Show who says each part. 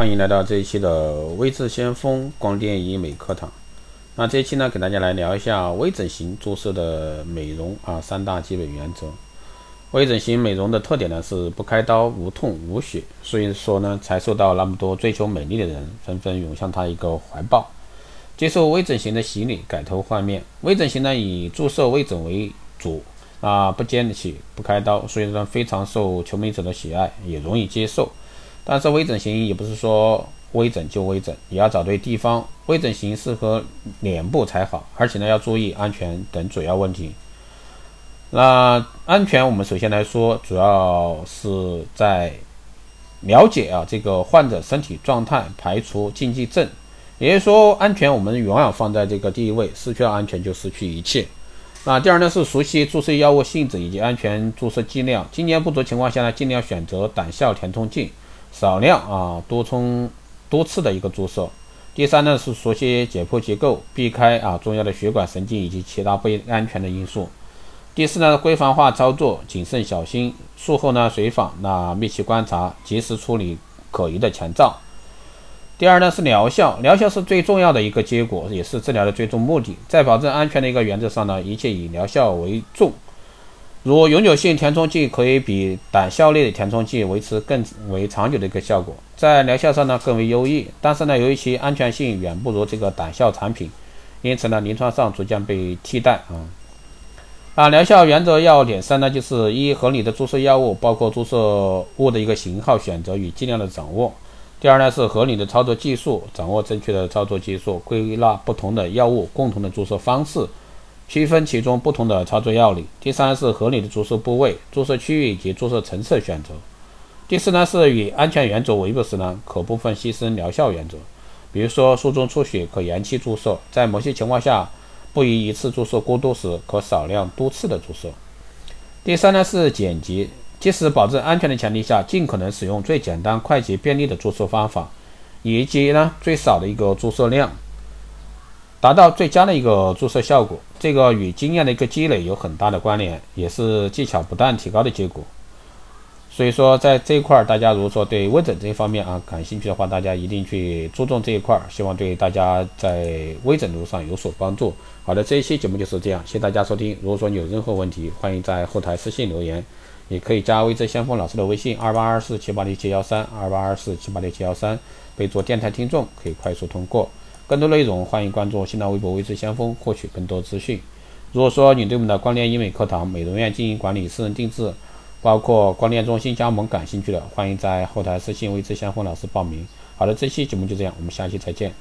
Speaker 1: 欢迎来到这一期的微智先锋光电医美课堂。那这一期呢，给大家来聊一下微整形注射的美容啊三大基本原则。微整形美容的特点呢是不开刀、无痛、无血，所以说呢才受到那么多追求美丽的人纷纷涌向他一个怀抱，接受微整形的洗礼，改头换面。微整形呢以注射微整为主啊，不尖起、不开刀，所以说非常受求美者的喜爱，也容易接受。但是微整形也不是说微整就微整，也要找对地方。微整形适合脸部才好，而且呢要注意安全等主要问题。那安全，我们首先来说，主要是在了解啊这个患者身体状态，排除禁忌症。也就是说，安全我们永远放在这个第一位，失去了安全就失去一切。那第二呢是熟悉注射药物性质以及安全注射剂量，经验不足情况下呢，尽量选择胆效填充剂。少量啊，多冲多次的一个注射。第三呢是熟悉解剖结构，避开啊重要的血管、神经以及其他不安全的因素。第四呢，规范化操作，谨慎小心。术后呢随访，那密切观察，及时处理可疑的前兆。第二呢是疗效，疗效是最重要的一个结果，也是治疗的最终目的。在保证安全的一个原则上呢，一切以疗效为重。如永久性填充剂可以比胆效类的填充剂维持更为长久的一个效果，在疗效上呢更为优异。但是呢，由于其安全性远不如这个胆效产品，因此呢，临床上逐渐被替代啊。啊，疗效原则要点三呢，就是一合理的注射药物，包括注射物的一个型号选择与剂量的掌握。第二呢是合理的操作技术，掌握正确的操作技术，归纳不同的药物共同的注射方式。区分其中不同的操作要领。第三是合理的注射部位、注射区域以及注射层次选择。第四呢是与安全原则违背时呢，可部分牺牲疗效原则。比如说术中出血可延期注射，在某些情况下不宜一次注射过多时，可少量多次的注射。第三呢是简洁，即使保证安全的前提下，尽可能使用最简单、快捷、便利的注射方法，以及呢最少的一个注射量。达到最佳的一个注射效果，这个与经验的一个积累有很大的关联，也是技巧不断提高的结果。所以说，在这一块儿，大家如果说对微整这一方面啊感兴趣的话，大家一定去注重这一块儿，希望对大家在微整路上有所帮助。好的，这一期节目就是这样，谢谢大家收听。如果说你有任何问题，欢迎在后台私信留言，也可以加微知先锋老师的微信二八二四七八六七幺三二八二四七八六七幺三，备注电台听众，可以快速通过。更多内容，欢迎关注新浪微博“微知先锋”，获取更多资讯。如果说你对我们的光电医美课堂、美容院经营管理、私人定制，包括光电中心加盟感兴趣的，欢迎在后台私信“微知先锋”老师报名。好的，这期节目就这样，我们下期再见。